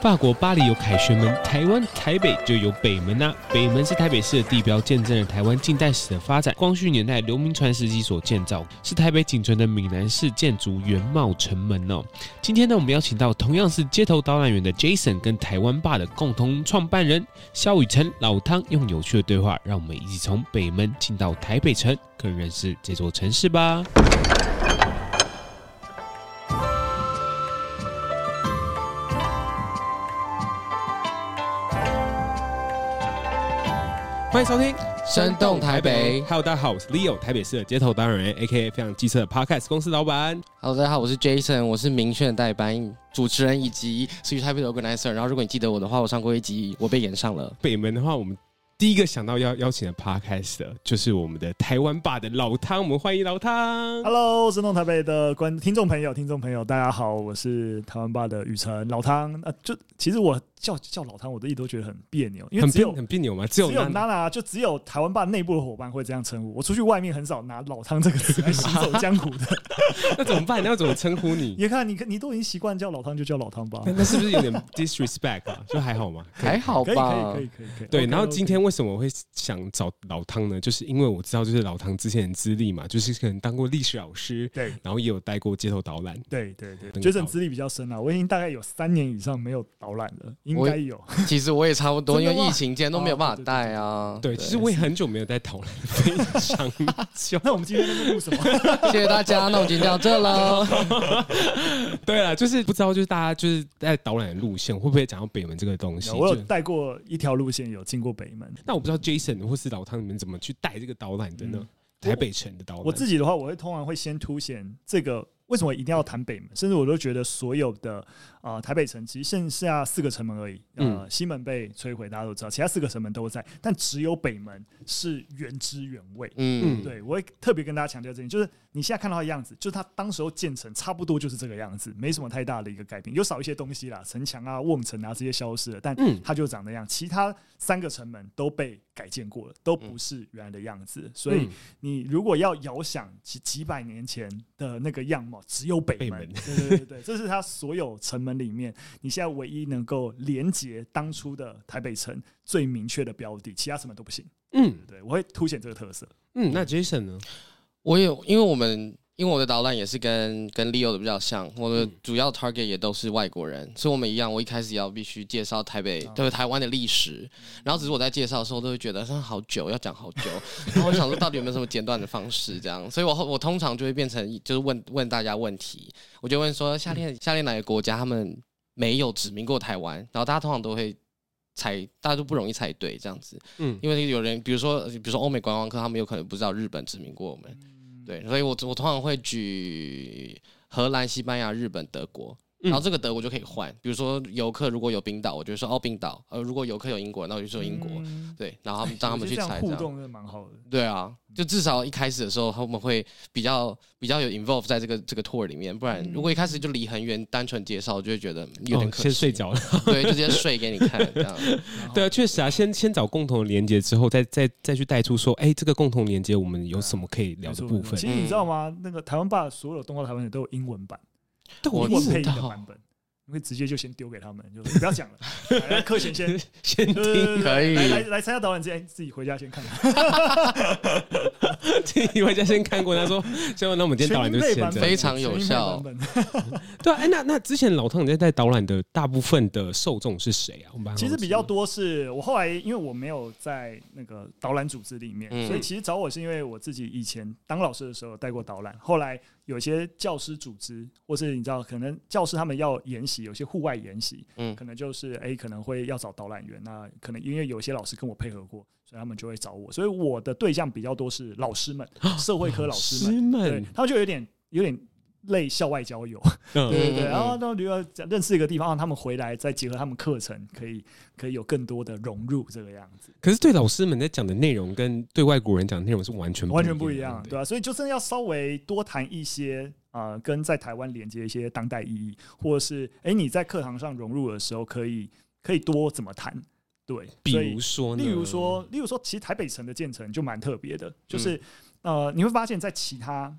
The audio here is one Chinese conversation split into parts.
法国巴黎有凯旋门，台湾台北就有北门呐、北门是台北市的地标，见证了台湾近代史的发展。光绪年代刘铭传时期所建造，是台北仅存的闽南式建筑原貌城门哦。今天呢，我们邀请到同样是街头导览员的 Jason 跟台湾吧的共同创办人萧宇辰老汤，用有趣的对话，让我们一起从北门进到台北城，更认识这座城市吧。欢迎收听《生动台北》。Hello，大家好，我是 Leo，台北市的街头导览员，A.K.A. 非常机车的 Podcast 公司老板。Hello，大家好，我是 Jason，我是明炫代班主持人以及 Switch 台北的 Organizer。然后，如果你记得我的话，我上过一集，我被演上了。北门的话，我们第一个想到要邀请的 Podcast 的就是我们的台湾吧的老汤，我们欢迎老汤。Hello，生动台北的观听众朋友，听众朋友，大家好，我是台湾吧的雨辰老汤。啊，就其实我。叫叫老汤，我都一直都觉得很别扭，因为只有很别扭嘛？只有只有娜娜，就只有台湾吧内部的伙伴会这样称呼我。出去外面很少拿老汤这个词来行走江湖的。那怎么办？你要怎么称呼你？你看，你你都已经习惯叫老汤，就叫老汤吧。那是不是有点 disrespect 啊？就还好吗？还好吧，可以可以可以可以，对，然后今天为什么我会想找老汤呢？就是因为我知道，就是老汤之前的资历嘛，就是可能当过历史老师，对，然后也有带过街头导览，对对对，觉得资历比较深啊。我已经大概有三年以上没有导览了，应该有。其实我也差不多，因为疫情间都没有办法带啊。对，其实我也很久没有带导览，非常久。那我们今天在录什么？谢谢大家，那我们今天到这了。对了，就是不知道，就是大家就是在导览的路线会不会讲到北门这个东西？我有带过一条路线，有经过北门。那我不知道 Jason 或是老汤你们怎么去带这个导览的呢？台北城的导览，我自己的话，我会通常会先凸显这个。为什么一定要谈北门？甚至我都觉得所有的啊、呃、台北城其实剩下四个城门而已。呃，西门被摧毁，大家都知道，其他四个城门都在，但只有北门是原汁原味。嗯，对，我会特别跟大家强调这点，就是你现在看到的样子，就是它当时候建成差不多就是这个样子，没什么太大的一个改变，有少一些东西啦，城墙啊、瓮城啊这些消失了，但它就长那样。其他三个城门都被改建过了，都不是原来的样子。所以你如果要遥想几几百年前的那个样貌。只有北门，对对对对，这是它所有城门里面，你现在唯一能够连接当初的台北城最明确的标的，其他什么都不行。嗯，对，我会凸显这个特色。嗯，那 Jason 呢？我有，因为我们。因为我的导览也是跟跟 Leo 的比较像，我的主要 target 也都是外国人，嗯、所以我们一样。我一开始要必须介绍台北，对、嗯、台湾的历史，然后只是我在介绍的时候都会觉得说好久，要讲好久，然后我想说到底有没有什么简短的方式这样，所以我我通常就会变成就是问问大家问题，我就问说夏天夏天哪个国家他们没有殖民过台湾，然后大家通常都会猜，大家都不容易猜对这样子，嗯，因为有人比如说比如说欧美观光客，他们有可能不知道日本殖民过我们。对，所以我我通常会举荷兰、西班牙、日本、德国。然后这个德国就可以换，比如说游客如果有冰岛，我就说哦冰岛；呃，如果游客有英国，那我就说英国。嗯、对，然后让他们去猜，互动是蛮好的。对啊，就至少一开始的时候他们会比较比较有 involve 在这个这个 tour 里面，不然如果一开始就离很远，单纯介绍，就会觉得有点可惜。哦、先睡着了，对，就直接睡给你看 这样。对啊，确实啊，先先找共同的连接之后，再再再去带出说，哎，这个共同连接我们有什么可以聊的部分？其实你知道吗？那个台湾吧所有动画台湾也都有英文版。我英文配音的版本，你会直接就先丢给他们，就不要讲了。来，课前先先听，可以。来来来参加导演之前，自己回家先看看。自己回家先看过，他说：“所以那我们今天导览就先非常有效。” 对啊，哎，那那之前老汤你在带导览的大部分的受众是谁啊？我们其实比较多是我后来，因为我没有在那个导览组织里面，所以其实找我是因为我自己以前当老师的时候带过导览，后来。有些教师组织，或是你知道，可能教师他们要研习，有些户外研习，嗯，可能就是哎、欸，可能会要找导览员。那可能因为有些老师跟我配合过，所以他们就会找我。所以我的对象比较多是老师们，社会科老师们，对，他们就有点有点。类校外交友，嗯、对对对，然后到比如说认识一个地方，让他们回来再结合他们课程，可以可以有更多的融入这个样子。可是对老师们在讲的内容，跟对外国人讲的内容是完全不完全不一样，对吧、啊？所以就真的要稍微多谈一些啊、呃，跟在台湾连接一些当代意义，或者是哎你在课堂上融入的时候，可以可以多怎么谈？对，比如说，例如说，例如说，其实台北城的建成就蛮特别的，就是、嗯、呃，你会发现在其他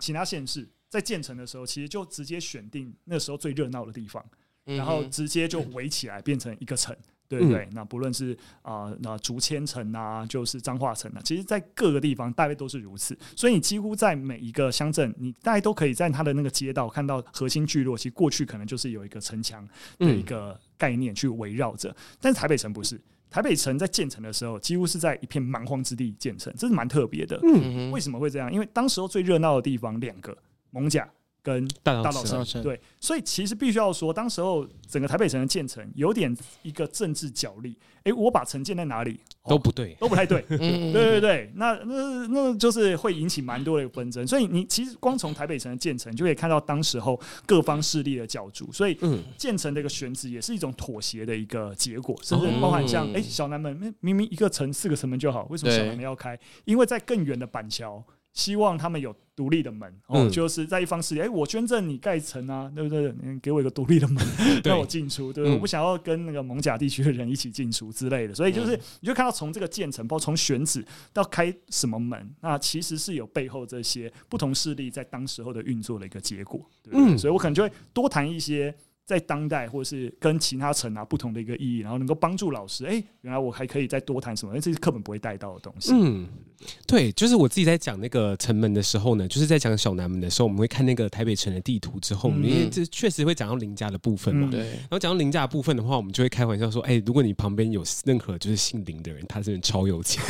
其他县市。在建成的时候，其实就直接选定那时候最热闹的地方，然后直接就围起来变成一个城，对不对？那不论是啊，那竹千城啊，就是彰化城啊，其实，在各个地方大概都是如此。所以你几乎在每一个乡镇，你大概都可以在它的那个街道看到核心聚落。其实过去可能就是有一个城墙的一个概念去围绕着，但是台北城不是。台北城在建成的时候，几乎是在一片蛮荒之地建成，这是蛮特别的。为什么会这样？因为当时候最热闹的地方两个。艋舺跟大稻埕，对，所以其实必须要说，当时候整个台北城的建成有点一个政治角力。哎，我把城建在哪里都不对，都不太对。对对对，那那那就是会引起蛮多的纷争。所以你其实光从台北城的建成，就可以看到当时候各方势力的角逐。所以建成的一个选址也是一种妥协的一个结果，甚至包含像哎小南门，明明一个城四个城门就好，为什么小南门要开？因为在更远的板桥。希望他们有独立的门哦，就是在一方势力，哎，我捐赠你盖城啊，对不对？你给我一个独立的门，让我进出，对，我不想要跟那个蒙甲地区的人一起进出之类的。所以就是，你就看到从这个建成，包括从选址到开什么门，那其实是有背后这些不同势力在当时候的运作的一个结果。对，所以我可能就会多谈一些。在当代，或是跟其他城啊不同的一个意义，然后能够帮助老师，哎、欸，原来我还可以再多谈什么？因为这是课本不会带到的东西。嗯，对，就是我自己在讲那个城门的时候呢，就是在讲小南门的时候，我们会看那个台北城的地图之后，因为这确实会讲到林家的部分嘛。对、嗯。然后讲到林家的部分的话，我们就会开玩笑说，哎、欸，如果你旁边有任何就是姓林的人，他真的超有钱，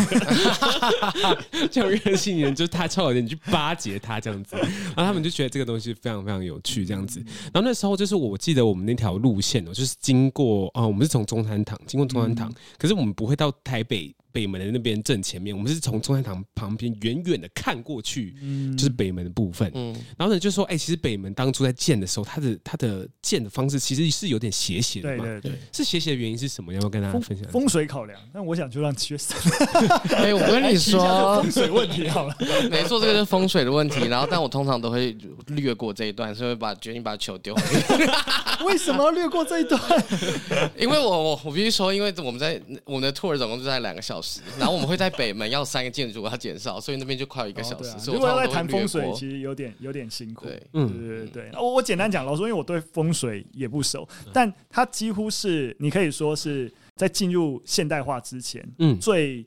这样任性人就是他超有钱，你去巴结他这样子，然后他们就觉得这个东西非常非常有趣这样子。然后那时候就是我记得。我们那条路线哦，就是经过啊、呃，我们是从中山堂经过中山堂，嗯、可是我们不会到台北。北门的那边正前面，我们是从中山堂旁边远远的看过去，嗯，就是北门的部分。嗯，然后呢，就说，哎，其实北门当初在建的时候，它的它的建的方式其实是有点斜斜的嘛。对对对，是斜斜的原因是什么？要不要跟大家分享？风水考量。那我想就让学生，哎，我跟你说风水问题好了，没错，这个是风水的问题。然后，但我通常都会略过这一段，所以把决定把球丢。为什么要略过这一段？因为我我我必须说，因为我们在我们的 tour 总共就在两个小时。然后我们会在北门要三个建筑要减少，所以那边就快有一个小时。所以如果要来谈风水，其实有点有点辛苦。对，嗯，对对对。我我简单讲，老实说，因为我对风水也不熟，但它几乎是你可以说是在进入现代化之前，嗯，最。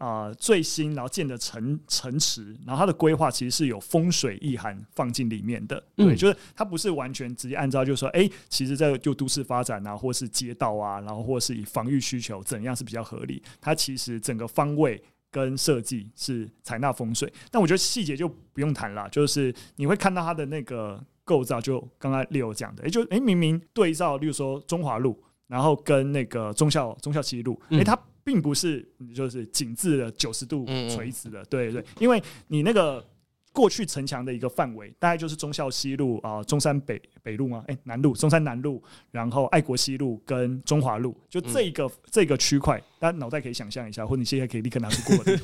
啊、呃，最新然后建的城城池，然后它的规划其实是有风水意涵放进里面的，嗯、对，就是它不是完全直接按照就是说，哎、欸，其实这个就都市发展啊，或是街道啊，然后或是以防御需求怎样是比较合理，它其实整个方位跟设计是采纳风水，但我觉得细节就不用谈了，就是你会看到它的那个构造，就刚刚 Leo 讲的，哎、欸，就诶、欸、明明对照，例如说中华路，然后跟那个忠孝忠孝西路，诶、欸，它。并不是，就是紧致的九十度垂直的，对对，因为你那个过去城墙的一个范围，大概就是忠孝西路啊，中山北北路吗？哎，南路，中山南路，然后爱国西路跟中华路，就这一个这个区块。大家脑袋可以想象一下，或者你现在可以立刻拿出 Google，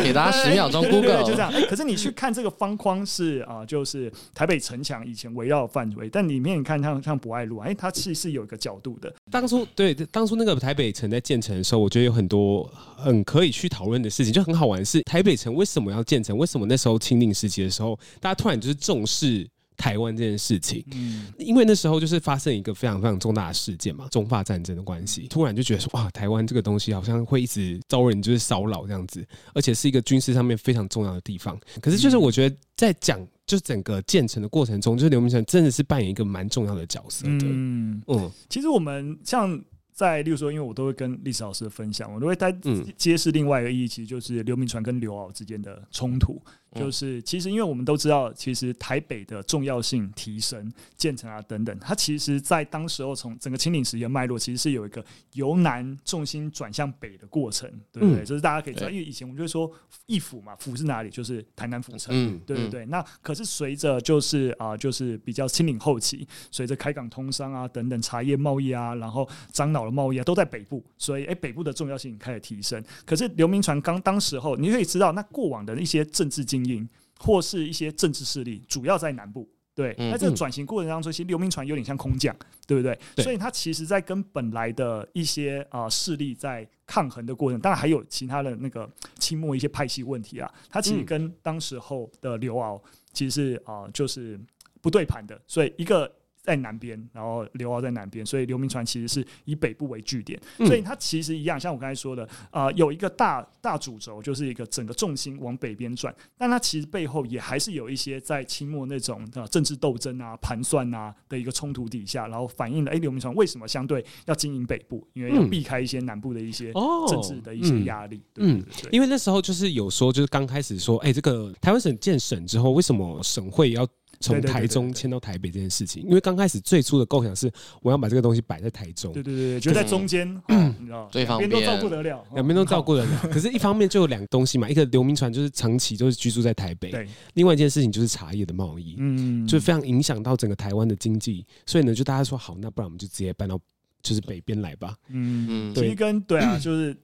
给大家十秒钟 Google，就这样。欸，可是你去看这个方框是啊，就是台北城墙以前围绕的范围，但里面你看像像博爱路，哎、欸，它其实是有一个角度的。当初对，当初那个台北城在建成的时候，我觉得有很多很可以去讨论的事情，就很好玩的是台北城为什么要建成？为什么那时候清领时期的时候，大家突然就是重视？台湾这件事情，嗯，因为那时候就是发生一个非常非常重大的事件嘛，中法战争的关系，突然就觉得说，哇，台湾这个东西好像会一直遭人就是骚扰这样子，而且是一个军事上面非常重要的地方。可是就是我觉得在讲就整个建成的过程中，就是刘铭传真的是扮演一个蛮重要的角色的。嗯。嗯，其实我们像在，例如说，因为我都会跟历史老师分享，我都会在揭示另外一个意义，其实就是刘铭传跟刘敖之间的冲突。就是其实因为我们都知道，其实台北的重要性提升、建成啊等等，它其实在当时候从整个清领时期的脉络，其实是有一个由南重心转向北的过程，对不对？这、嗯、是大家可以知道，因为以前我们就会说义府嘛，府是哪里？就是台南府城，嗯、对对对。那可是随着就是啊、呃，就是比较清领后期，随着开港通商啊等等，茶叶贸易啊，然后樟脑的贸易啊，都在北部，所以哎，北部的重要性开始提升。可是刘铭传刚当时候，你可以知道，那过往的一些政治精英或是一些政治势力，主要在南部。对，那这个转型过程当中，其实刘铭传有点像空降，对不对？对，所以他其实，在跟本来的一些啊势力在抗衡的过程，当然还有其他的那个清末一些派系问题啊，他其实跟当时候的刘敖其实是啊就是不对盘的，所以一个。在南边，然后刘敖在南边，所以刘铭传其实是以北部为据点，嗯、所以它其实一样，像我刚才说的，啊、呃，有一个大大主轴，就是一个整个重心往北边转，但它其实背后也还是有一些在清末那种的政治斗争啊、盘算啊的一个冲突底下，然后反映了哎，刘铭传为什么相对要经营北部，因为要避开一些南部的一些政治的一些压力。嗯，因为那时候就是有说，就是刚开始说，哎，这个台湾省建省之后，为什么省会要？从台中迁到台北这件事情，因为刚开始最初的构想是我要把这个东西摆在台中，对对对，就在中间，嗯，你知道，两边都照顾得了，两边都照顾得了。可是，一方面就有两个东西嘛，一个刘铭传就是长期都是居住在台北，对。另外一件事情就是茶叶的贸易，嗯，就非常影响到整个台湾的经济，所以呢，就大家说好，那不然我们就直接搬到就是北边来吧，嗯嗯。其实跟对啊，就是。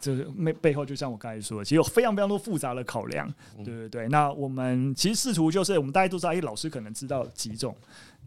这背背后就像我刚才说的，其实有非常非常多复杂的考量，对对对。那我们其实试图就是，我们大家都知道，哎，老师可能知道几种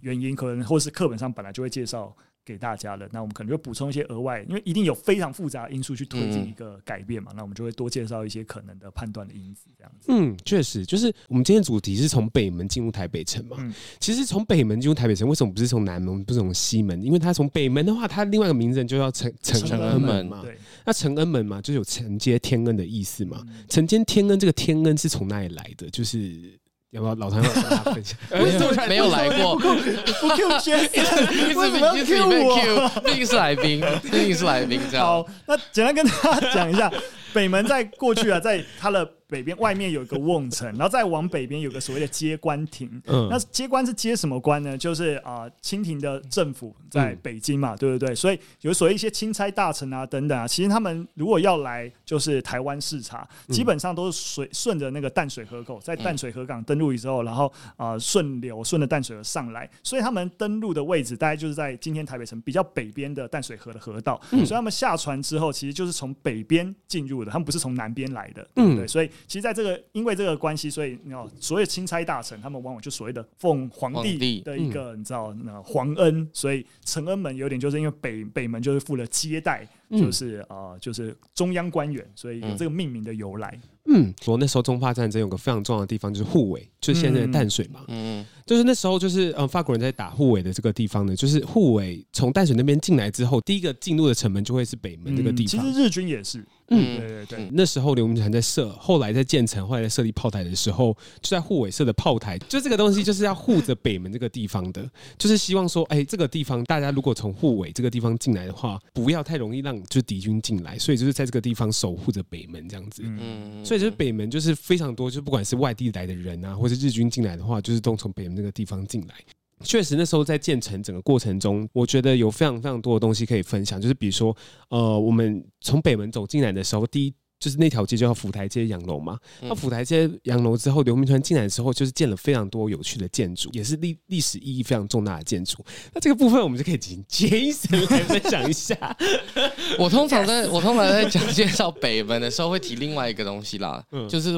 原因，可能或是课本上本来就会介绍。给大家的，那我们可能就补充一些额外，因为一定有非常复杂的因素去推进一个改变嘛，嗯、那我们就会多介绍一些可能的判断的因子，这样子。嗯，确实，就是我们今天主题是从北门进入台北城嘛。嗯、其实从北门进入台北城，为什么不是从南门，不是从西门？因为它从北门的话，它另外一个名字就叫承承恩门嘛。对，那承恩门嘛，就是有承接天恩的意思嘛。承接天恩，这个天恩是从哪里来的？就是。要不要老谭要跟大家分享？没有来过，不 Q 杰森，为什么要 Q 我？毕竟是来宾，毕竟是来宾。好，那简单跟大家讲一下，北门在过去啊，在它的。北边外面有一个瓮城，然后再往北边有个所谓的接官亭。嗯，那接官是接什么官呢？就是啊，清廷的政府在北京嘛，嗯、对不对？所以有所谓一些钦差大臣啊等等啊，其实他们如果要来就是台湾视察，基本上都是随顺着那个淡水河口，在淡水河港登陆之后，然后啊顺流顺着淡水河上来，所以他们登陆的位置大概就是在今天台北城比较北边的淡水河的河道。嗯、所以他们下船之后，其实就是从北边进入的，他们不是从南边来的，对不对？所以其实，在这个因为这个关系，所以你知道，所有钦差大臣，他们往往就所谓的奉皇帝的一个你知道那皇恩，所以承恩门有点就是因为北北门就是负了接待，就是啊、呃、就是中央官员，所以有这个命名的由来。嗯，我那时候中法战争有个非常重要的地方就是护卫，就是现在的淡水嘛。嗯，就是那时候就是呃法国人在打护卫的这个地方呢，就是护卫从淡水那边进来之后，第一个进入的城门就会是北门这个地方。其实日军也是。嗯，对对对。那时候刘铭传在设，后来在建成，后来在设立炮台的时候，就在护卫设的炮台，就这个东西就是要护着北门这个地方的，就是希望说，哎，这个地方大家如果从护卫这个地方进来的话，不要太容易让就是敌军进来，所以就是在这个地方守护着北门这样子。嗯，所以就是北门就是非常多，就不管是外地来的人啊，或是日军进来的话，就是都从北门这个地方进来。确实，那时候在建成整个过程中，我觉得有非常非常多的东西可以分享。就是比如说，呃，我们从北门走进来的时候，第一就是那条街叫府台街洋楼嘛。那府台街洋楼之后，刘铭传进来的时候，就是建了非常多有趣的建筑，也是历历史意义非常重大的建筑。那这个部分，我们就可以请 Jason 来分享一下。我通常在我通常在讲介绍北门的时候，会提另外一个东西啦，嗯、就是。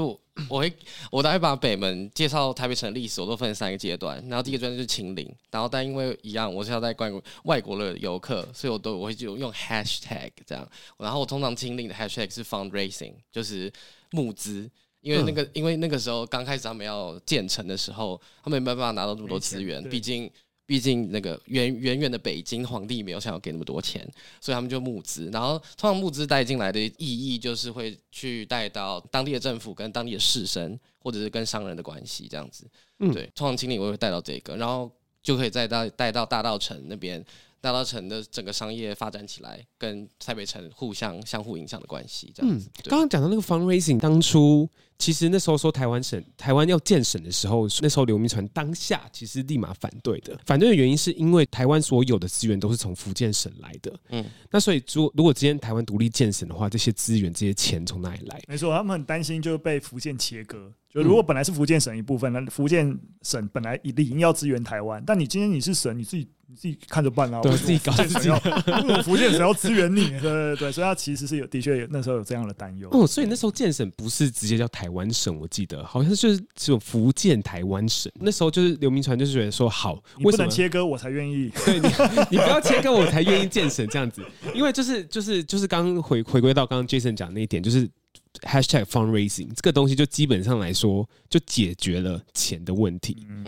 我会，我大概把北门介绍台北城的历史，我都分三个阶段。然后第一个阶段就是清零，然后但因为一样，我是要带外国外国的游客，所以我都我会就用 hashtag 这样。然后我通常清零的 hashtag 是 fundraising，就是募资，因为那个、嗯、因为那个时候刚开始他们要建成的时候，他们没办法拿到这么多资源，毕竟。毕竟那个远远远的北京皇帝没有想要给那么多钱，所以他们就募资。然后通常募资带进来的意义就是会去带到当地的政府跟当地的士绅，或者是跟商人的关系这样子。嗯，对，通常清领我会带到这个，然后就可以再到带到大道城那边，大道城的整个商业发展起来，跟台北城互相相互影响的关系这样子。刚刚讲到那个 fundraising，当初其实那时候说台湾省台湾要建省的时候，那时候刘铭传当下其实立马反对的。反对的原因是因为台湾所有的资源都是从福建省来的。嗯，那所以如果如果今天台湾独立建省的话，这些资源、这些钱从哪里来？没错，他们很担心就被福建切割。就如果本来是福建省一部分，那福建省本来理应要支援台湾，但你今天你是省，你自己。你自己看着办啊，对，自己搞自己。福建省要支援你，对对对，所以他其实是有，的确有那时候有这样的担忧。哦，所以那时候建省不是直接叫台湾省，我记得好像就是只有福建台湾省。那时候就是刘铭传就是觉得说，好，你不能切割我才愿意，对你，你不要切割我才愿意建省这样子，因为就是就是就是刚回回归到刚刚 Jason 讲那一点，就是。Hashtag fundraising 这个东西就基本上来说就解决了钱的问题。嗯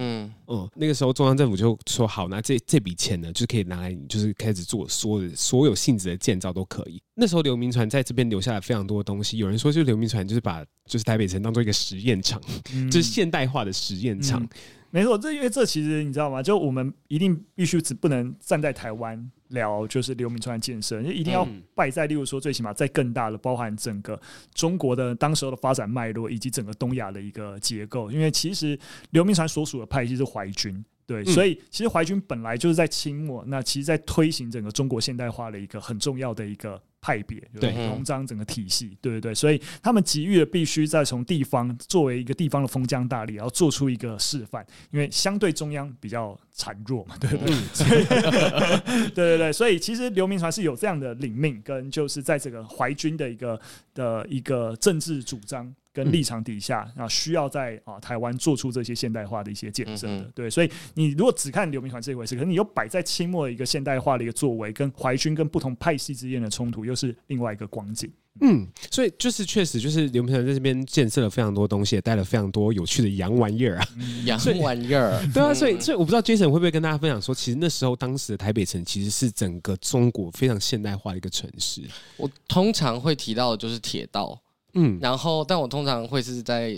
嗯，那个时候中央政府就说好，那这这笔钱呢，就可以拿来，就是开始做所有的所有性质的建造都可以。那时候刘铭传在这边留下了非常多的东西。有人说，就刘铭传就是把就是台北城当做一个实验场，就是现代化的实验场。嗯没错，这因为这其实你知道吗？就我们一定必须只不能站在台湾聊，就是刘铭传的建设，就一定要败在，例如说最起码在更大的，包含整个中国的当时候的发展脉络，以及整个东亚的一个结构。因为其实刘铭传所属的派系是淮军。对，所以其实淮军本来就是在清末，那其实，在推行整个中国现代化的一个很重要的一个派别，对，农章整个体系，对对对，所以他们急于的必须再从地方作为一个地方的封疆大吏，然后做出一个示范，因为相对中央比较孱弱嘛，对不对？所以 对对对，所以其实刘铭传是有这样的领命，跟就是在这个淮军的一个的一个政治主张。跟立场底下，啊，需要在啊台湾做出这些现代化的一些建设的，对，所以你如果只看刘铭传这一回事，可是你又摆在清末的一个现代化的一个作为，跟淮军跟不同派系之间的冲突，又是另外一个光景。嗯，所以就是确实就是刘铭传在这边建设了非常多东西，也带了非常多有趣的洋玩意儿啊，洋玩意儿。对啊，所以所以我不知道 Jason 会不会跟大家分享说，其实那时候当时的台北城其实是整个中国非常现代化的一个城市。我通常会提到的就是铁道。嗯，然后，但我通常会是在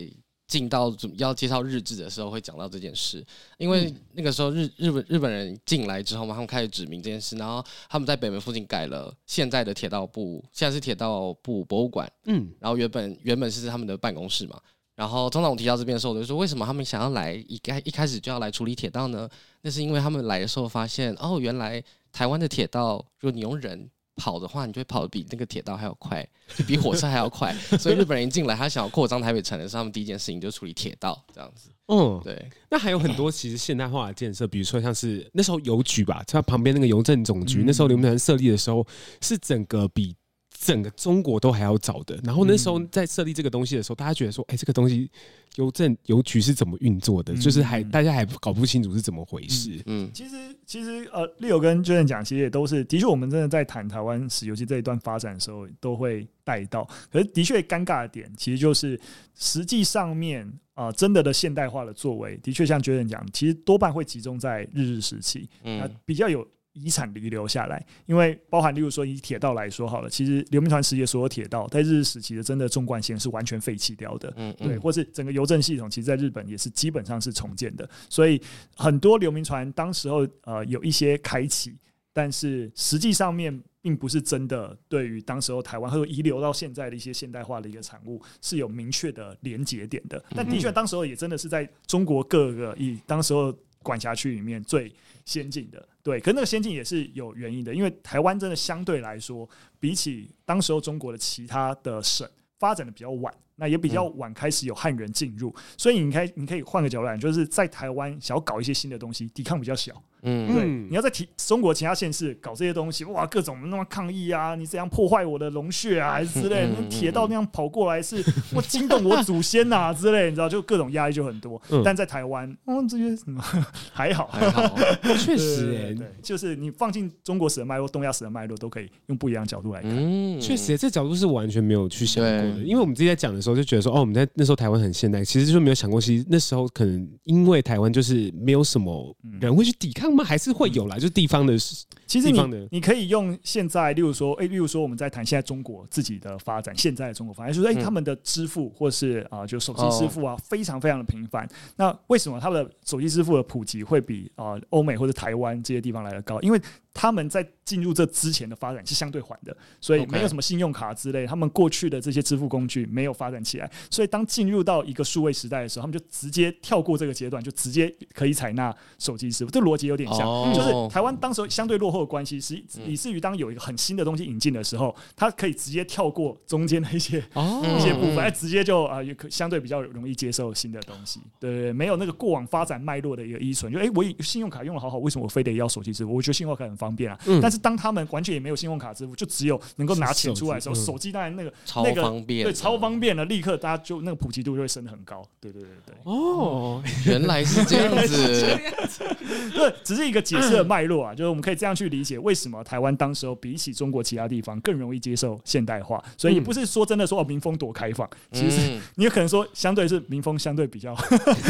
进到要介绍日志的时候会讲到这件事，因为那个时候日日本日本人进来之后嘛，他们开始指明这件事，然后他们在北门附近改了现在的铁道部，现在是铁道部博物馆，嗯，然后原本原本是他们的办公室嘛，然后通常我提到这边的时候，我就说为什么他们想要来一开一开始就要来处理铁道呢？那是因为他们来的时候发现，哦，原来台湾的铁道，如果你用人。跑的话，你就会跑得比那个铁道还要快，就比火车还要快。所以日本人一进来，他想要扩张台北城的时候，他们第一件事情就处理铁道这样子。嗯，对。那还有很多其实现代化的建设，比如说像是那时候邮局吧，它旁边那个邮政总局，那时候刘铭传设立的时候，是整个比。整个中国都还要早的，然后那时候在设立这个东西的时候，大家觉得说，哎，这个东西邮政邮局是怎么运作的？就是还大家还搞不清楚是怎么回事。嗯，其实其实呃，Leo 跟 Jason 讲，其实也都是的确，我们真的在谈台湾史，尤其这一段发展的时候，都会带到。可是的确尴尬的点，其实就是实际上面啊，真的的现代化的作为，的确像 Jason 讲，其实多半会集中在日治时期，嗯，比较有。遗产遗留下来，因为包含，例如说以铁道来说好了，其实流民团时期所有铁道在日治时期的真的纵贯线是完全废弃掉的，嗯，对，或是整个邮政系统，其实在日本也是基本上是重建的，所以很多流民船当时候呃有一些开启，但是实际上面并不是真的对于当时候台湾或者遗留到现在的一些现代化的一个产物是有明确的连结点的，但的确当时候也真的是在中国各个以当时候管辖区里面最先进的。对，可那个先进也是有原因的，因为台湾真的相对来说，比起当时候中国的其他的省发展的比较晚，那也比较晚开始有汉人进入，所以你可以你可以换个角度来，就是在台湾想要搞一些新的东西，抵抗比较小。嗯，对，你要在提中国其他县市搞这些东西，哇，各种那么抗议啊，你怎样破坏我的龙穴啊，还是之类，那铁道那样跑过来是我惊动我祖先呐、啊、之类，你知道，就各种压力就很多。但在台湾，嗯，这些什么还好。还好，确实。哎，对，就是你放进中国史的脉络、东亚史的脉络，都可以用不一样的角度来看。嗯，确实，这角度是完全没有去想过的，因为我们自己在讲的时候就觉得说，哦，我们在那时候台湾很现代，其实就没有想过，其实那时候可能因为台湾就是没有什么人会去抵抗那？还是会有？啦，就地方的其实你你可以用现在，例如说，哎，例如说我们在谈现在中国自己的发展，现在的中国发展，就是哎，他们的支付或是啊，就手机支付啊，非常非常的频繁。那为什么他们的手机支付的普及会比啊欧美或者台湾这些地方来的高？因为他们在进入这之前的发展是相对缓的，所以没有什么信用卡之类，他们过去的这些支付工具没有发展起来，所以当进入到一个数位时代的时候，他们就直接跳过这个阶段，就直接可以采纳手机支付。这逻辑有点像，就是台湾当时相对落后的关系，是以至于当有一个很新的东西引进的时候，它可以直接跳过中间的一些 一些部分，直接就啊，也可相对比较容易接受新的东西。对对对，没有那个过往发展脉络的一个依存，就哎，我信用卡用的好好，为什么我非得要手机支付？我觉得信用卡很方便啊，但是当他们完全也没有信用卡支付，就只有能够拿钱出来的时候，手机当然那个超方便，对，超方便了，立刻大家就那个普及度就会升得很高。对对对对，哦，原来是这样子，对，只是一个解释的脉络啊，就是我们可以这样去理解为什么台湾当时候比起中国其他地方更容易接受现代化。所以也不是说真的说哦，民风多开放，其实你有可能说相对是民风相对比较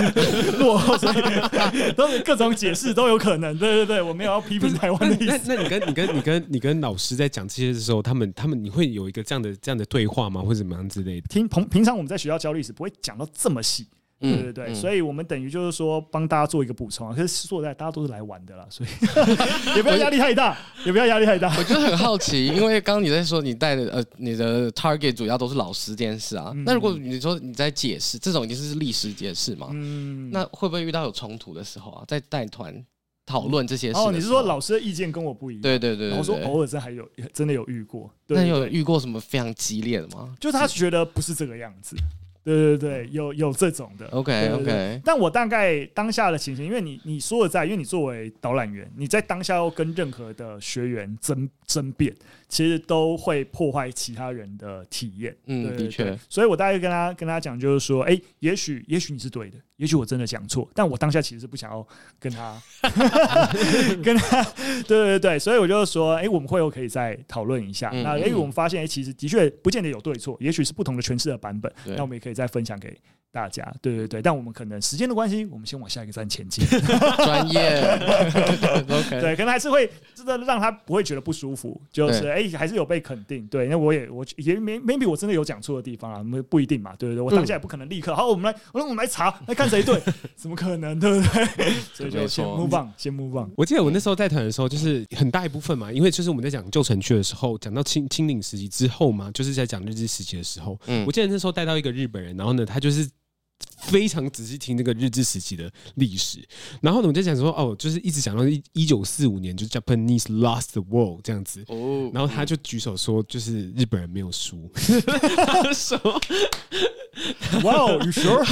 落后，所以都是各种解释都有可能。对对对，我没有要批评 台湾的意思。那你跟你跟你跟你跟老师在讲这些的时候，他们他们你会有一个这样的这样的对话吗？或者怎么样之类的？听平平常我们在学校教历史不会讲到这么细，对对对，所以我们等于就是说帮大家做一个补充啊。可是说实在，大家都是来玩的啦，所以 也不要压力太大，也不要压力太大。我就很好奇，因为刚刚你在说你带的呃你的 target 主要都是老师这件事啊。那如果你说你在解释这种已经是历史解释嘛，嗯，那会不会遇到有冲突的时候啊？在带团。讨论这些事哦，你是说老师的意见跟我不一样？对对对，对，我说偶尔真还有真的有遇过。那有遇过什么非常激烈的吗？就他觉得不是这个样子。对对对，有有这种的。OK OK。但我大概当下的情形，因为你你说的在，因为你作为导览员，你在当下要跟任何的学员争争辩，其实都会破坏其他人的体验。嗯，的确。所以我大概跟他跟他讲，就是说，哎，也许也许你是对的。也许我真的讲错，但我当下其实是不想要跟他 跟他，对对对，所以我就说，哎、欸，我们会后可以再讨论一下。嗯、那哎，我们发现，哎，其实的确不见得有对错，也许是不同的诠释的版本。那我们也可以再分享给大家。对对对，但我们可能时间的关系，我们先往下一个站前进。专业，OK，对，可能还是会真的让他不会觉得不舒服，就是哎还是有被肯定。对，那我也我也没 maybe 我真的有讲错的地方啊，不一定嘛。对对对，我当下也不可能立刻。好，我们来，我说我们来查来看。谁对？怎么可能？对不对？所以就先 move on，先 move on。我记得我那时候带团的时候，就是很大一部分嘛，因为就是我们在讲旧城区的时候，讲到清清领时期之后嘛，就是在讲日治时期的时候。嗯，我记得那时候带到一个日本人，然后呢，他就是。非常仔细听那个日治时期的历史，然后呢，我就讲说，哦，就是一直讲到一一九四五年，就是 Japanese lost the war 这样子。哦，然后他就举手说，就是日本人没有输。什么？Wow, you sure？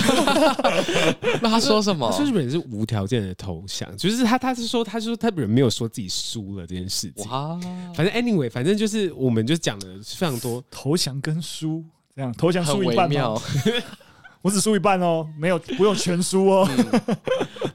那他说什么？他说日本人是无条件的投降，就是他他是说，他说他本人没有说自己输了这件事情。哇，反正 anyway，反正就是我们就讲了非常多投降跟输这样，投降输一半吗？我只输一半哦，没有不用全输哦。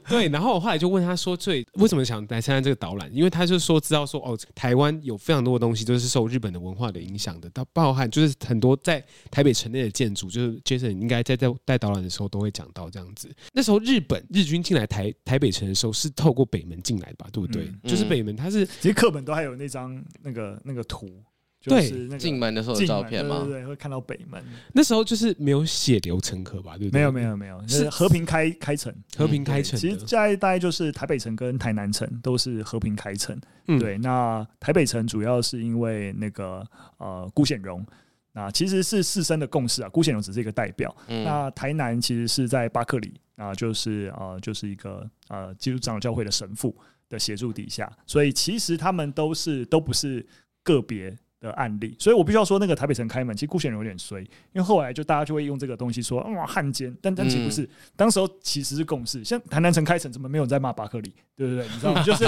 对，然后我后来就问他说：“最为什么想来参加这个导览？”因为他就说知道说哦，台湾有非常多的东西都是受日本的文化的影响的，到包含就是很多在台北城内的建筑，就是 Jason 应该在在带导览的时候都会讲到这样子。那时候日本日军进来台台北城的时候是透过北门进来的吧？对不对？嗯、就是北门，它是其实课本都还有那张那个那个图。对，进门的时候的照片吗？对，对对，会看到北门。那时候就是没有血流成河吧？对不对？没有没有没有，是和平开开城，和平开城。其实在大概就是台北城跟台南城都是和平开城。嗯、对，那台北城主要是因为那个呃辜显荣，那其实是士绅的共识啊，辜显荣只是一个代表。嗯、那台南其实是在巴克里啊，就是呃就是一个呃基督长老教会的神父的协助底下，所以其实他们都是都不是个别。的案例，所以我必须要说，那个台北城开门，其实顾显荣有点衰，因为后来就大家就会用这个东西说，哇，汉奸，但但其实不是，当时候其实是共识。像台南城开城，怎么没有人在骂巴克里，对不对，对？你知道吗？就是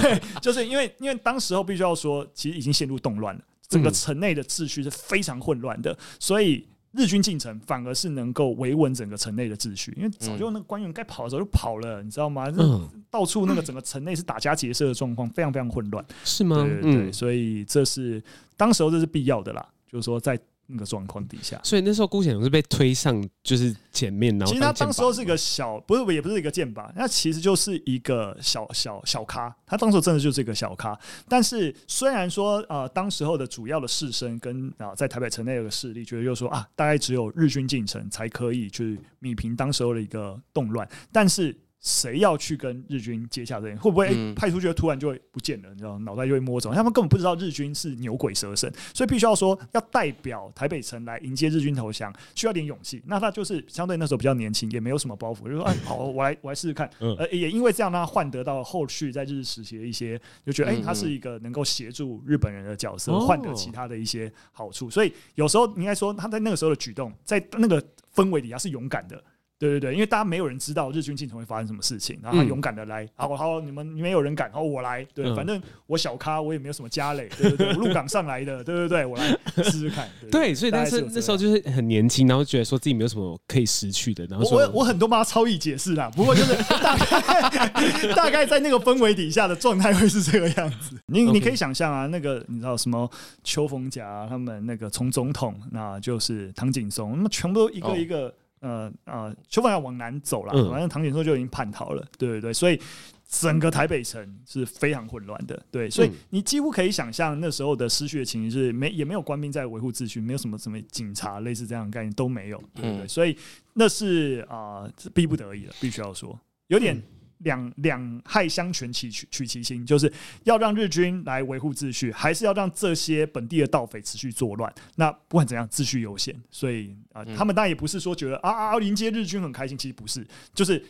对，就是因为因为当时候必须要说，其实已经陷入动乱了，整个城内的秩序是非常混乱的，所以。日军进城反而是能够维稳整个城内的秩序，因为早就那个官员该跑的时候就跑了，你知道吗？嗯、到处那个整个城内是打家劫舍的状况，非常非常混乱，是吗？对对对，嗯、所以这是当时候这是必要的啦，就是说在那个状况底下。所以那时候辜显荣是被推上就是前面，然后其实他当时候是一个小，不是也不是一个剑拔，那其实就是一个小小小咖。他当时候真的就是一个小咖。但是虽然说呃，当时候的主要的士绅跟啊、呃、在台北城内有个势力，觉得就是说啊，大概只有日军进城才可以去弭平当时候的一个动乱，但是。谁要去跟日军接洽这些？会不会、欸、派出去突然就会不见了？你知道，脑袋就会摸走。他们根本不知道日军是牛鬼蛇神，所以必须要说要代表台北城来迎接日军投降，需要点勇气。那他就是相对那时候比较年轻，也没有什么包袱，就说：“哎，好，我来，我来试试看。”呃，也因为这样，让他换得到后续在日时期的一些，就觉得哎、欸，他是一个能够协助日本人的角色，换得其他的一些好处。所以有时候应该说他在那个时候的举动，在那个氛围底下是勇敢的。对对对，因为大家没有人知道日军进城会发生什么事情，然后他勇敢的来，嗯、好好，你们没有人敢，好我来，对，嗯、反正我小咖，我也没有什么家累，对对对，我鹿港上来的，对对对，我来试试看。对，所以但是那时候就是很年轻，然后觉得说自己没有什么可以失去的，然后我我很多帮他超易解释啦，不过就是 大概 大概在那个氛围底下的状态会是这个样子。你你可以想象啊，那个你知道什么邱逢甲、啊、他们那个从总统，那就是唐景松，那么全部都一个一个。哦呃呃，邱逢甲要往南走了，反正唐景崧就已经叛逃了，对对对，所以整个台北城是非常混乱的，对，所以你几乎可以想象那时候的失序的情形是没也没有官兵在维护秩序，没有什么什么警察类似这样的概念都没有，对对，对，所以那是啊，呃，逼不得已了，必须要说有点。两两害相权取取取其轻，就是要让日军来维护秩序，还是要让这些本地的盗匪持续作乱？那不管怎样，秩序优先。所以啊，他们当然也不是说觉得啊啊迎接日军很开心，其实不是，就是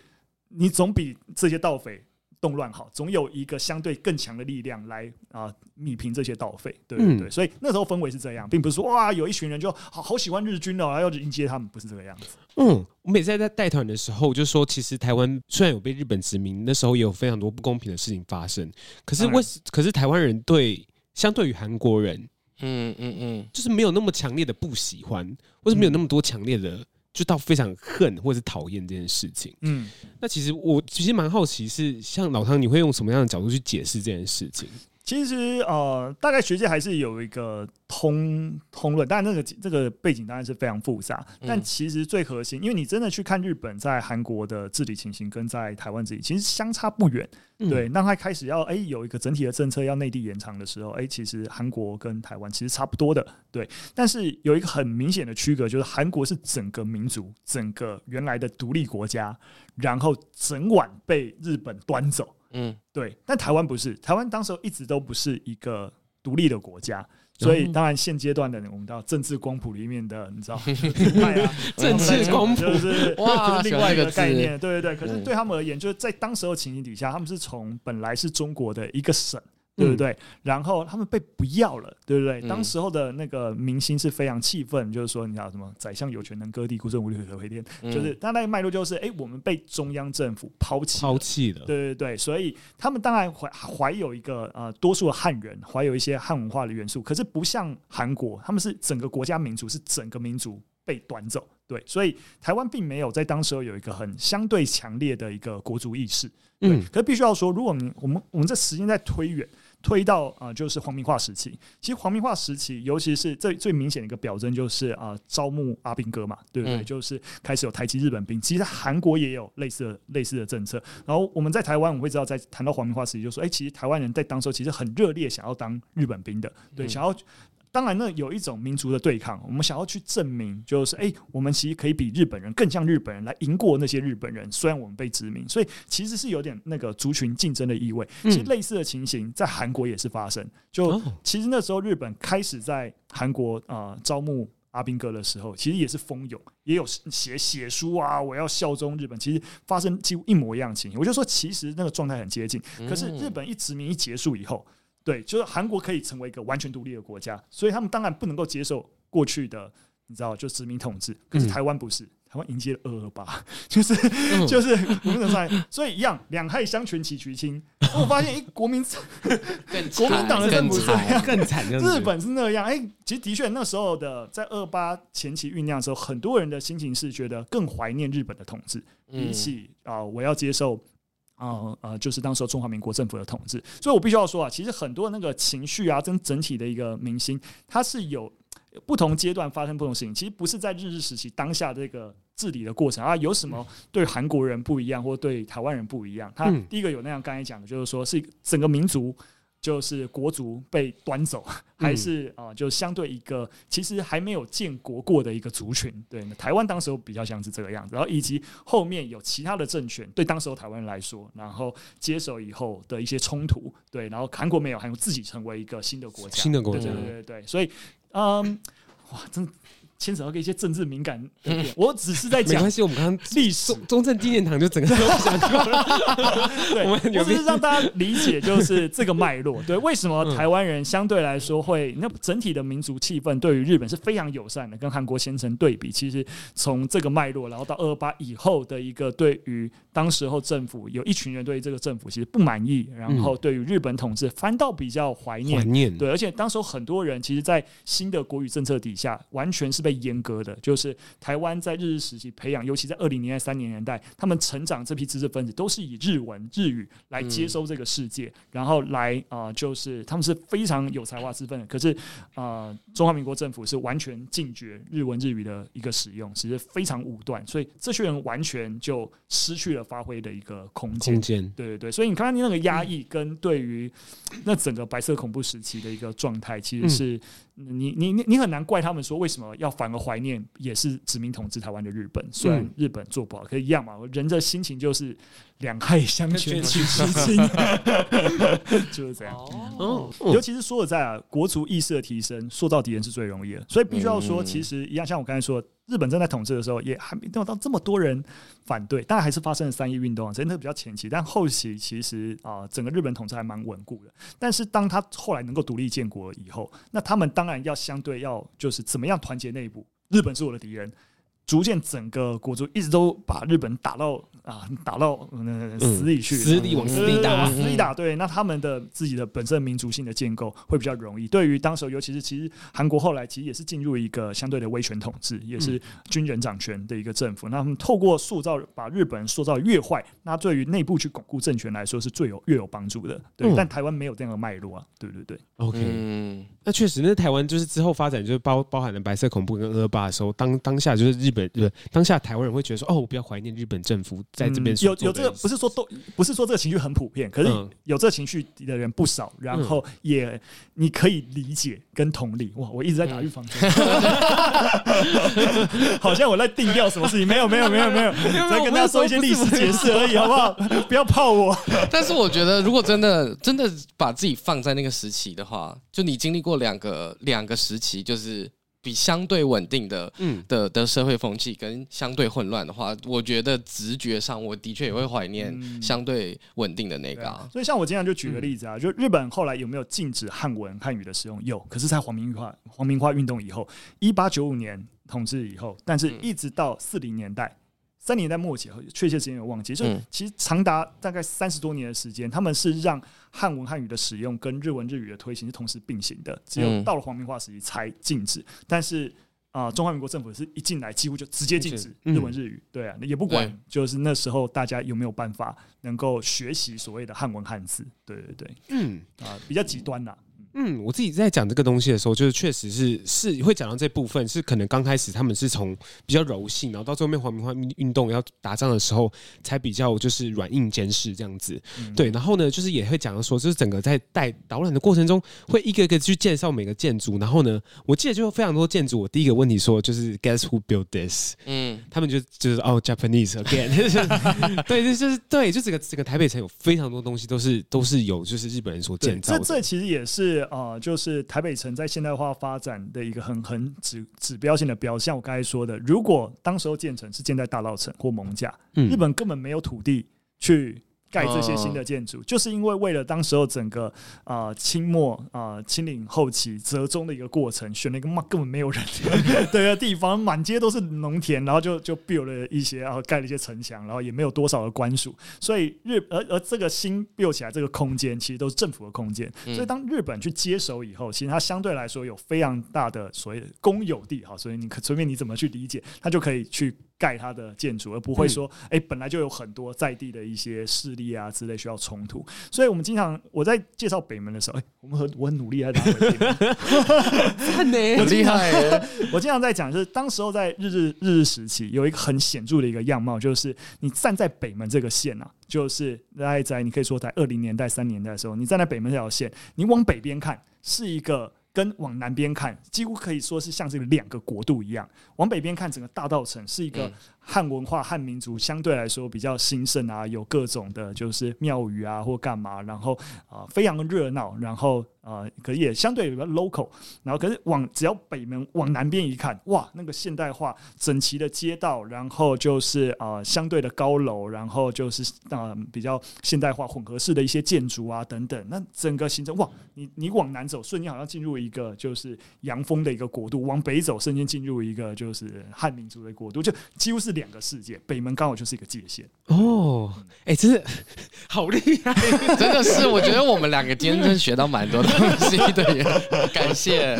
你总比这些盗匪。动乱好，总有一个相对更强的力量来啊弭平这些盗匪，对对对，嗯、所以那时候氛围是这样，并不是说哇有一群人就好好喜欢日军哦，要迎接他们，不是这个样子。嗯，我每次在带团的时候，就说其实台湾虽然有被日本殖民，那时候也有非常多不公平的事情发生，可是为然可是台湾人对相对于韩国人，嗯嗯嗯，就是没有那么强烈的不喜欢，或是没有那么多强烈的。就到非常恨或是讨厌这件事情。嗯，那其实我其实蛮好奇，是像老汤，你会用什么样的角度去解释这件事情？其实呃，大概学界还是有一个通通论，当然那个这个背景当然是非常复杂。但其实最核心，因为你真的去看日本在韩国的治理情形，跟在台湾治理其实相差不远。对，当他开始要哎有一个整体的政策要内地延长的时候，哎，其实韩国跟台湾其实差不多的。对，但是有一个很明显的区隔，就是韩国是整个民族，整个原来的独立国家，然后整晚被日本端走。嗯，对，但台湾不是，台湾当时候一直都不是一个独立的国家，所以当然现阶段的我们到政治光谱里面的，你知道，政治光谱就是哇，另外一个概念，对对对。可是对他们而言，就是在当时候情形底下，他们是从本来是中国的一个省。对不对？然后他们被不要了，对不对？当时候的那个明星是非常气愤，就是说，你知道什么？宰相有权能割地，孤身无力可回天，就是他那个脉络就是，哎，我们被中央政府抛弃，抛弃了。对对对，所以他们当然怀怀有一个呃，多数的汉人怀有一些汉文化的元素，可是不像韩国，他们是整个国家民族是整个民族被端走，对，所以台湾并没有在当时候有一个很相对强烈的一个国族意识，对。可是必须要说，如果我们我们我们这时间在推远。推到啊、呃，就是皇民化时期。其实皇民化时期，尤其是最最明显的一个表征，就是啊、呃，招募阿兵哥嘛，对不对？嗯、就是开始有台籍日本兵。其实韩国也有类似的类似的政策。然后我们在台湾，我们会知道，在谈到皇民化时期，就说，哎，其实台湾人在当时候其实很热烈，想要当日本兵的，对，想要。当然呢，有一种民族的对抗，我们想要去证明，就是哎、欸，我们其实可以比日本人更像日本人，来赢过那些日本人。虽然我们被殖民，所以其实是有点那个族群竞争的意味。其实类似的情形在韩国也是发生。就其实那时候日本开始在韩国啊、呃、招募阿兵哥的时候，其实也是蜂拥，也有写写书啊，我要效忠日本。其实发生几乎一模一样的情形。我就说，其实那个状态很接近。可是日本一殖民一结束以后。对，就是韩国可以成为一个完全独立的国家，所以他们当然不能够接受过去的，你知道，就殖民统治。可是台湾不是，台湾迎接了二二八，就是 就是不能算，所以一样两害相权取其轻。我发现，哎，国民 国民党的政府这样更惨，日本是那样。哎，其实的确那时候的在二八前期酝酿的时候，很多人的心情是觉得更怀念日本的统治，比起啊，我要接受。啊呃，就是当时中华民国政府的统治，所以我必须要说啊，其实很多那个情绪啊，跟整体的一个民心，它是有不同阶段发生不同事情，其实不是在日治时期当下这个治理的过程啊，有什么对韩国人不一样，或对台湾人不一样？他第一个有那样刚才讲的，就是说是整个民族。就是国足被端走，还是啊、呃，就相对一个其实还没有建国过的一个族群。对，台湾当时候比较像是这个样子，然后以及后面有其他的政权对当时候台湾人来说，然后接手以后的一些冲突，对，然后韩国没有，韩国自己成为一个新的国家，新的国家，对对对对对，所以嗯，哇，真。牵扯到一些政治敏感，我只是在讲。没关系，我们刚刚历史中正纪念堂就整个都讲过了。对，我们只是让大家理解，就是这个脉络。对，为什么台湾人相对来说会那整体的民族气氛对于日本是非常友善的，跟韩国先成对比。其实从这个脉络，然后到二二八以后的一个对于当时候政府有一群人对于这个政府其实不满意，然后对于日本统治反倒比较怀念。怀念。对，而且当时候很多人其实，在新的国语政策底下，完全是被。严格的，就是台湾在日治时期培养，尤其在二零年代、三零年代，他们成长这批知识分子都是以日文、日语来接收这个世界，嗯、然后来啊、呃，就是他们是非常有才华之分的。可是啊、呃，中华民国政府是完全禁绝日文、日语的一个使用，其实非常武断，所以这些人完全就失去了发挥的一个空间。空间，对对对。所以你看，你那个压抑跟对于那整个白色恐怖时期的一个状态，其实是。嗯你你你你很难怪他们说为什么要反而怀念也是殖民统治台湾的日本，虽然日本做不好，可以一样嘛。人的心情就是两害相权取其轻，就是这样。哦，尤其是说实在啊，国族意识的提升，塑造敌人是最容易的，所以必须要说，其实一样，像我刚才说。日本正在统治的时候，也还没有到这么多人反对，当然还是发生了三一运动啊，真的比较前期，但后期其实啊、整个日本统治还蛮稳固的。但是当他后来能够独立建国以后，那他们当然要相对要就是怎么样团结内部，日本是我的敌人。逐渐整个国族一直都把日本打到啊，打到嗯死里去，死里往死里打，死里打。对，那他们的自己的本身民族性的建构会比较容易。对于当时，尤其是其实韩国后来其实也是进入一个相对的威权统治，也是军人掌权的一个政府。那他们透过塑造，把日本塑造越坏，那对于内部去巩固政权来说是最有越有帮助的。对，但台湾没有这样的脉络啊。对对对，OK，嗯，那确实，那台湾就是之后发展就是包包含了白色恐怖跟二二八的时候，当当下就是日本。对，当下台湾人会觉得说：“哦，我比较怀念日本政府在这边。”有有这个，不是说都不是说这个情绪很普遍，可是有这个情绪的人不少。然后也你可以理解跟同理。哇，我一直在打预防针，好像我在定调什么事情？没有，没有，没有，没有，在跟大家说一些历史解释而已，好不好？不要泡我。但是我觉得，如果真的真的把自己放在那个时期的话，就你经历过两个两个时期，就是。比相对稳定的，嗯的的社会风气跟相对混乱的话，我觉得直觉上我的确也会怀念相对稳定的那个、啊。所以像我经常就举个例子啊，就日本后来有没有禁止汉文汉语的使用？有，可是，在皇民化皇明化运动以后，一八九五年统治以后，但是一直到四零年代。三年代末期，确切时间有忘记，就是其实长达大概三十多年的时间，他们是让汉文汉语的使用跟日文日语的推行是同时并行的，只有到了皇民化时期才禁止。但是啊、呃，中华民国政府是一进来几乎就直接禁止日文日语，对啊，也不管就是那时候大家有没有办法能够学习所谓的汉文汉字，对对对，嗯。啊，比较极端呐。嗯，我自己在讲这个东西的时候，就是确实是是会讲到这部分，是可能刚开始他们是从比较柔性，然后到最后面黄明化运动要打仗的时候，才比较就是软硬兼施这样子。嗯、对，然后呢，就是也会讲到说，就是整个在带导览的过程中，会一个一个去介绍每个建筑。然后呢，我记得就非常多建筑。我第一个问题说，就是 Guess who built this？嗯，他们就就是哦，Japanese again。对，就是对，就整个整个台北城有非常多东西都是都是有就是日本人所建造的。这这其实也是。啊、呃，就是台北城在现代化发展的一个很很指指标性的标，像我刚才说的，如果当时候建成是建在大稻城或蒙加，日本根本没有土地去。盖这些新的建筑，就是因为为了当时候整个啊、呃、清末啊、呃、清领后期折中的一个过程，选了一个嘛根本没有人 的地方，满街都是农田，然后就就 build 了一些，然后盖了一些城墙，然后也没有多少的官署，所以日而而这个新 build 起来这个空间，其实都是政府的空间，所以当日本去接手以后，其实它相对来说有非常大的所谓的公有地，哈，所以你可随便你怎么去理解，它就可以去。盖它的建筑，而不会说，哎、嗯欸，本来就有很多在地的一些势力啊之类需要冲突。所以我们经常我在介绍北门的时候，哎、欸，我们很我很努力在拉回北门，很厉害。我经常在讲，就是当时候在日日日日时期，有一个很显著的一个样貌，就是你站在北门这个线啊，就是大概在你可以说在二零年代、三年代的时候，你站在北门这条线，你往北边看是一个。跟往南边看，几乎可以说是像这两个国度一样。往北边看，整个大道城是一个汉文化、汉民族相对来说比较兴盛啊，有各种的，就是庙宇啊或干嘛，然后啊、呃、非常热闹，然后。啊、呃，可也相对比较 local，然后可是往只要北门往南边一看，哇，那个现代化整齐的街道，然后就是啊、呃、相对的高楼，然后就是啊、呃、比较现代化混合式的一些建筑啊等等，那整个形成哇，你你往南走，瞬间好像进入一个就是洋风的一个国度；往北走，瞬间进入一个就是汉民族的国度，就几乎是两个世界。北门刚好就是一个界限。哦，哎、欸，真的 好厉害，真的是，我觉得我们两个今天真的学到蛮多东西的，感谢。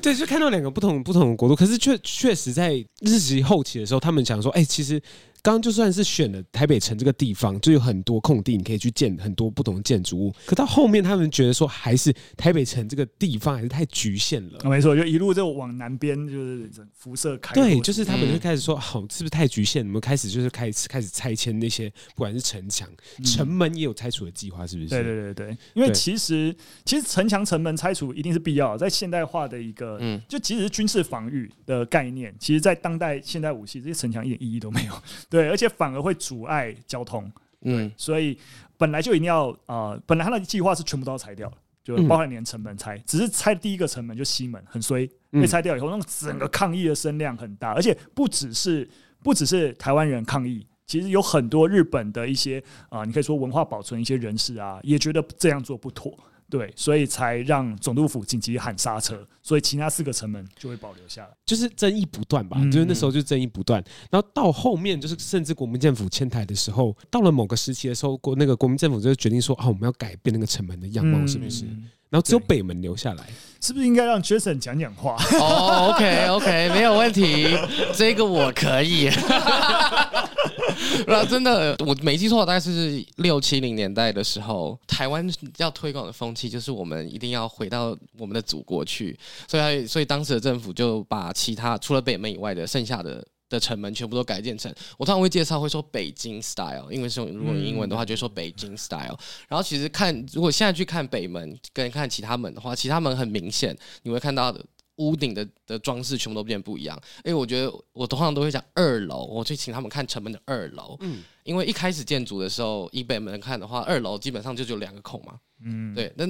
对，就看到两个不同不同的国度，可是确确实在日籍后期的时候，他们想说，哎、欸，其实。刚刚就算是选了台北城这个地方，就有很多空地，你可以去建很多不同的建筑物。可到后面，他们觉得说，还是台北城这个地方还是太局限了。没错，就一路就往南边，就是辐射开。对，就是他们就开始说，好，是不是太局限？我们开始就是开始开始拆迁那些，不管是城墙、城门也有拆除的计划，是不是？对对对对，因为其实其实城墙、城门拆除一定是必要的，在现代化的一个，嗯，就即使是军事防御的概念，其实在当代现代武器，这些城墙一点意义都没有。对，而且反而会阻碍交通，嗯，所以本来就一定要呃，本来他的计划是全部都要拆掉，就包含连城门拆，嗯、只是拆第一个城门就西门很衰，被拆掉以后，那整个抗议的声量很大，而且不只是不只是台湾人抗议，其实有很多日本的一些啊、呃，你可以说文化保存一些人士啊，也觉得这样做不妥。对，所以才让总督府紧急喊刹车，所以其他四个城门就会保留下来，就是争议不断吧，嗯、就是那时候就争议不断，然后到后面就是甚至国民政府迁台的时候，到了某个时期的时候，国那个国民政府就决定说，啊，我们要改变那个城门的样貌，是不是？嗯、然后只有北门留下来，是不是应该让 Jason 讲讲话？哦、oh,，OK OK，没有问题，这个我可以。那真的，我没记错，大概是六七零年代的时候，台湾要推广的风气就是我们一定要回到我们的祖国去，所以所以当时的政府就把其他除了北门以外的剩下的的城门全部都改建成，我通常会介绍会说北京 style，因为是如果用英文的话就说北京 style。然后其实看如果现在去看北门跟看其他门的话，其他门很明显你会看到。屋顶的的装饰全部都变不一样，因为我觉得我通常都会讲二楼，我去请他们看城门的二楼，嗯，因为一开始建筑的时候，以北门看的话，二楼基本上就只有两个孔嘛，嗯，对，那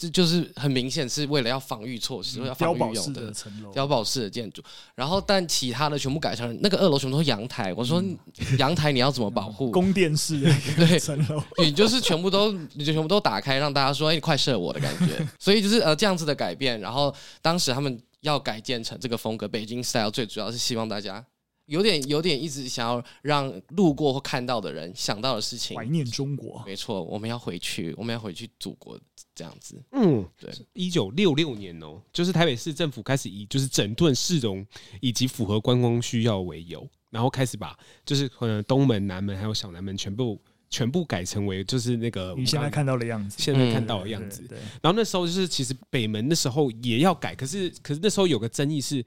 这就是很明显是为了要防御措施，嗯、要防御用的碉堡式的建筑，然后但其他的全部改成那个二楼全部都是阳台，我说 阳台你要怎么保护？宫殿式 对层楼，你就是全部都你就全部都打开，让大家说哎、快射我的感觉，所以就是呃这样子的改变，然后当时他们要改建成这个风格，北京 style 最主要是希望大家。有点有点一直想要让路过或看到的人想到的事情，怀念中国。没错，我们要回去，我们要回去祖国这样子。嗯，对。一九六六年哦，就是台北市政府开始以就是整顿市容以及符合观光需要为由，然后开始把就是可能东门、南门还有小南门全部全部改成为就是那个你现在看到的样子，现在看到的样子。对。然后那时候就是其实北门那时候也要改，可是可是那时候有个争议是，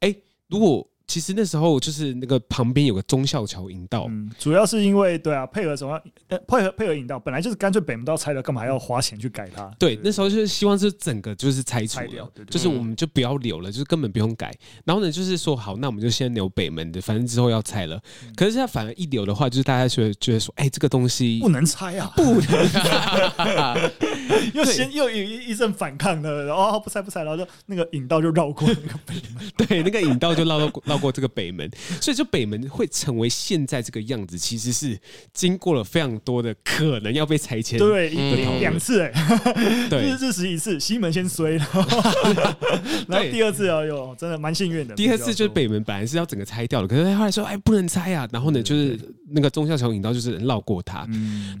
哎，如果其实那时候就是那个旁边有个忠孝桥引道，嗯，主要是因为对啊，配合什么？配合配合引道，本来就是干脆北门道拆了，干嘛还要花钱去改它？对，那时候就是希望是整个就是拆除掉，就是我们就不要留了，就是根本不用改。然后呢，就是说好，那我们就先留北门的，反正之后要拆了。可是现在反而一留的话，就是大家觉得觉得说，哎，这个东西不能拆啊，不能拆，又先又有一一阵反抗的，然后不拆不拆，然后就那个引道就绕过那个北门，对，那个引道就绕到绕过这个北门，所以就北门会成为现在这个样子，其实是经过了非常多的可能要被拆迁，对，两次哎，对，日时一次，西门先衰，了然后 第二次哦哟，真的蛮幸运的。第二次就是北门本来是要整个拆掉的，可是后来说哎不能拆啊，然后呢就是那个中孝桥引道就是绕过它，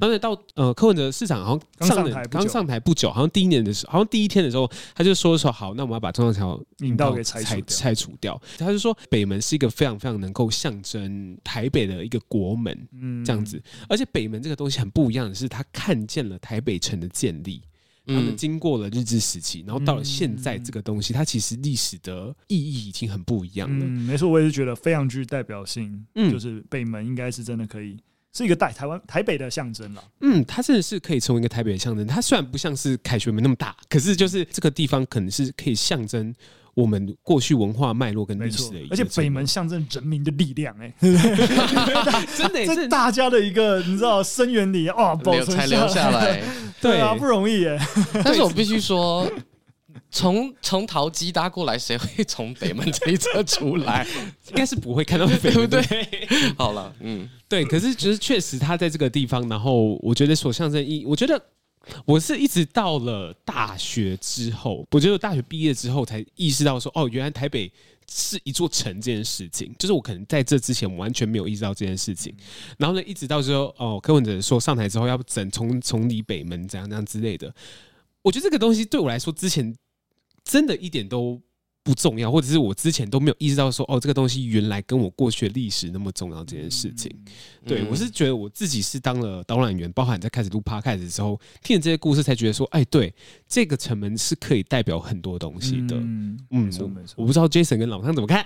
然后呢到呃柯文哲市长好像上台刚上台不久，好像第一年的时候，好像第一天的时候他就说说好，那我们要把中孝桥引道给拆拆除掉，他就说北门是一个非常非常能够象征台北的一个国门，嗯，这样子。而且北门这个东西很不一样的是，它看见了台北城的建立。他们经过了日治时期，然后到了现在，这个东西它其实历史的意义已经很不一样了。嗯，没错，我也是觉得非常具代表性。嗯，就是北门应该是真的可以是一个代台湾台北的象征了。嗯，它真的是可以成为一个台北的象征。它虽然不像是凯旋门那么大，可是就是这个地方可能是可以象征。我们过去文化脉络跟历史的一个，而且北门象征人民的力量，哎，真的，这大家的一个你知道声援里哦，保存才留下来，对啊，不容易哎。但是我必须说，从从桃机搭过来，谁会从北门这一侧出来？应该是不会看到北门，对不对？好了，嗯，对。可是，就是确实他在这个地方，然后我觉得所象征意义，我觉得。我是一直到了大学之后，我觉得大学毕业之后才意识到说，哦，原来台北是一座城这件事情。就是我可能在这之前完全没有意识到这件事情。然后呢，一直到说，哦，柯文哲说上台之后要整从从里北门，这样这样之类的。我觉得这个东西对我来说，之前真的一点都。不重要，或者是我之前都没有意识到说，哦，这个东西原来跟我过去的历史那么重要这件事情。嗯、对我是觉得我自己是当了导览员，包含在开始录 Podcast 的时候，听了这些故事，才觉得说，哎，对，这个城门是可以代表很多东西的。嗯，嗯没错没错。我不知道 Jason 跟老汤怎么看。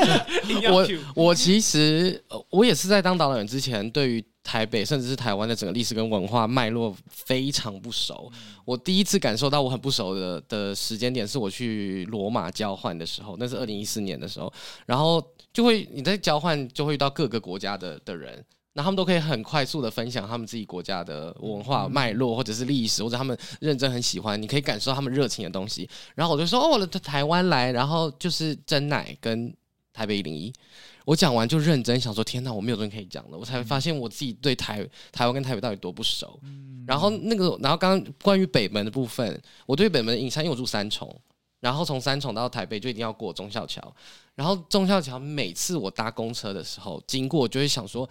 我我其实我也是在当导览员之前，对于。台北甚至是台湾的整个历史跟文化脉络非常不熟。我第一次感受到我很不熟的的时间点，是我去罗马交换的时候，那是二零一四年的时候。然后就会你在交换就会遇到各个国家的的人，那他们都可以很快速的分享他们自己国家的文化脉络，或者是历史，或者他们认真很喜欢，你可以感受到他们热情的东西。然后我就说哦，我的台湾来，然后就是真奶跟台北一零一。我讲完就认真想说，天哪，我没有东西可以讲了。我才发现我自己对台台湾跟台北到底多不熟。然后那个，然后刚刚关于北门的部分，我对北门的印象，因为我住三重，然后从三重到台北就一定要过忠孝桥，然后忠孝桥每次我搭公车的时候经过，就会想说。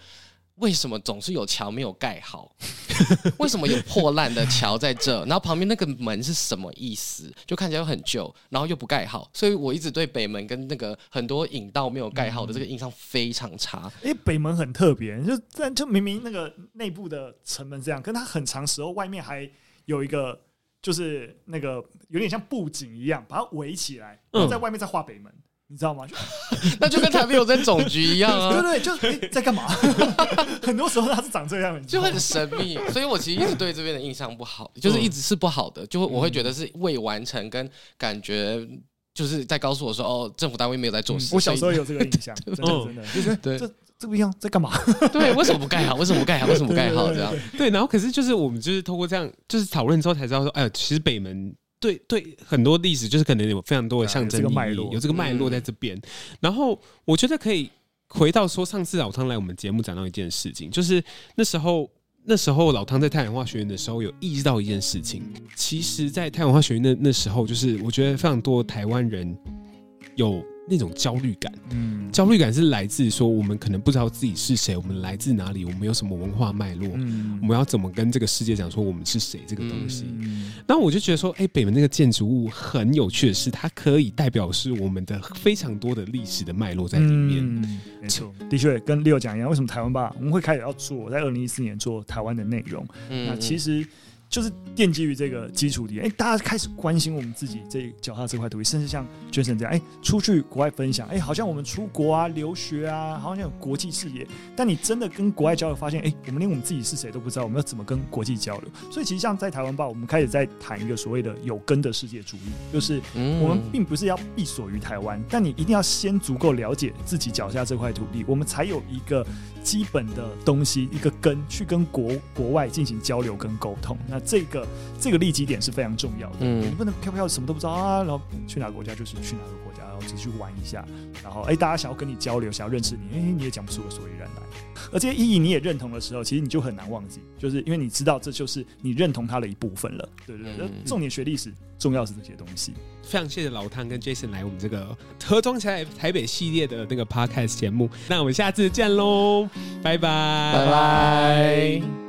为什么总是有桥没有盖好？为什么有破烂的桥在这？然后旁边那个门是什么意思？就看起来很旧，然后又不盖好，所以我一直对北门跟那个很多引道没有盖好的这个印象非常差。因为北门很特别，就但就明明那个内部的城门这样，跟它很长时候外面还有一个，就是那个有点像布景一样，把它围起来，然后在外面再画北门。你知道吗？那就跟台北有在总局一样啊！对对，就、欸、在干嘛？很多时候他是长这样，就很神秘。所以我其实一直对这边的印象不好，就是一直是不好的，就会我会觉得是未完成，跟感觉就是在告诉我说，哦，政府单位没有在做事。我小时候有这个印象，真的真的，就是对这这不一样，在干嘛？对，为什么不盖好？为什么不盖好？为什么不盖好？这样对，然后可是就是我们就是透过这样就是讨论之后才知道说，哎呦，其实北门。对对，很多历史就是可能有非常多的象征意义，有这个脉络在这边。然后我觉得可以回到说，上次老汤来我们节目讲到一件事情，就是那时候那时候老汤在太阳花学院的时候有意识到一件事情，其实，在太阳花学院那那时候，就是我觉得非常多台湾人有。那种焦虑感，嗯，焦虑感是来自说我们可能不知道自己是谁，我们来自哪里，我们有什么文化脉络，嗯，我们要怎么跟这个世界讲说我们是谁这个东西。那、嗯、我就觉得说，哎、欸，北门那个建筑物很有趣的是，它可以代表是我们的非常多的历史的脉络在里面。嗯、没错，的确跟 Leo 讲一样，为什么台湾吧，我们会开始要做，在二零一四年做台湾的内容。嗯，那其实。就是奠基于这个基础里，哎，大家开始关心我们自己这脚踏这块土地，甚至像 Jason 这样，哎，出去国外分享，哎，好像我们出国啊、留学啊，好像有国际视野。但你真的跟国外交流，发现，哎，我们连我们自己是谁都不知道，我们要怎么跟国际交流？所以，其实像在台湾吧，我们开始在谈一个所谓的有根的世界主义，就是我们并不是要闭锁于台湾，但你一定要先足够了解自己脚下这块土地，我们才有一个基本的东西，一个根，去跟国国外进行交流跟沟通。那这个这个立基点是非常重要的，嗯，你不能飘飘什么都不知道啊，然后去哪个国家就是去哪个国家，然后只是去玩一下，然后哎，大家想要跟你交流，想要认识你，哎，你也讲不出个所以然来。而这些意义你也认同的时候，其实你就很难忘记，就是因为你知道这就是你认同它的一部分了，对对对。重点学历史，重要是这些东西。非常谢谢老汤跟 Jason 来我们这个盒装起来台北系列的那个 Podcast 节目，那我们下次见喽，拜拜，拜拜。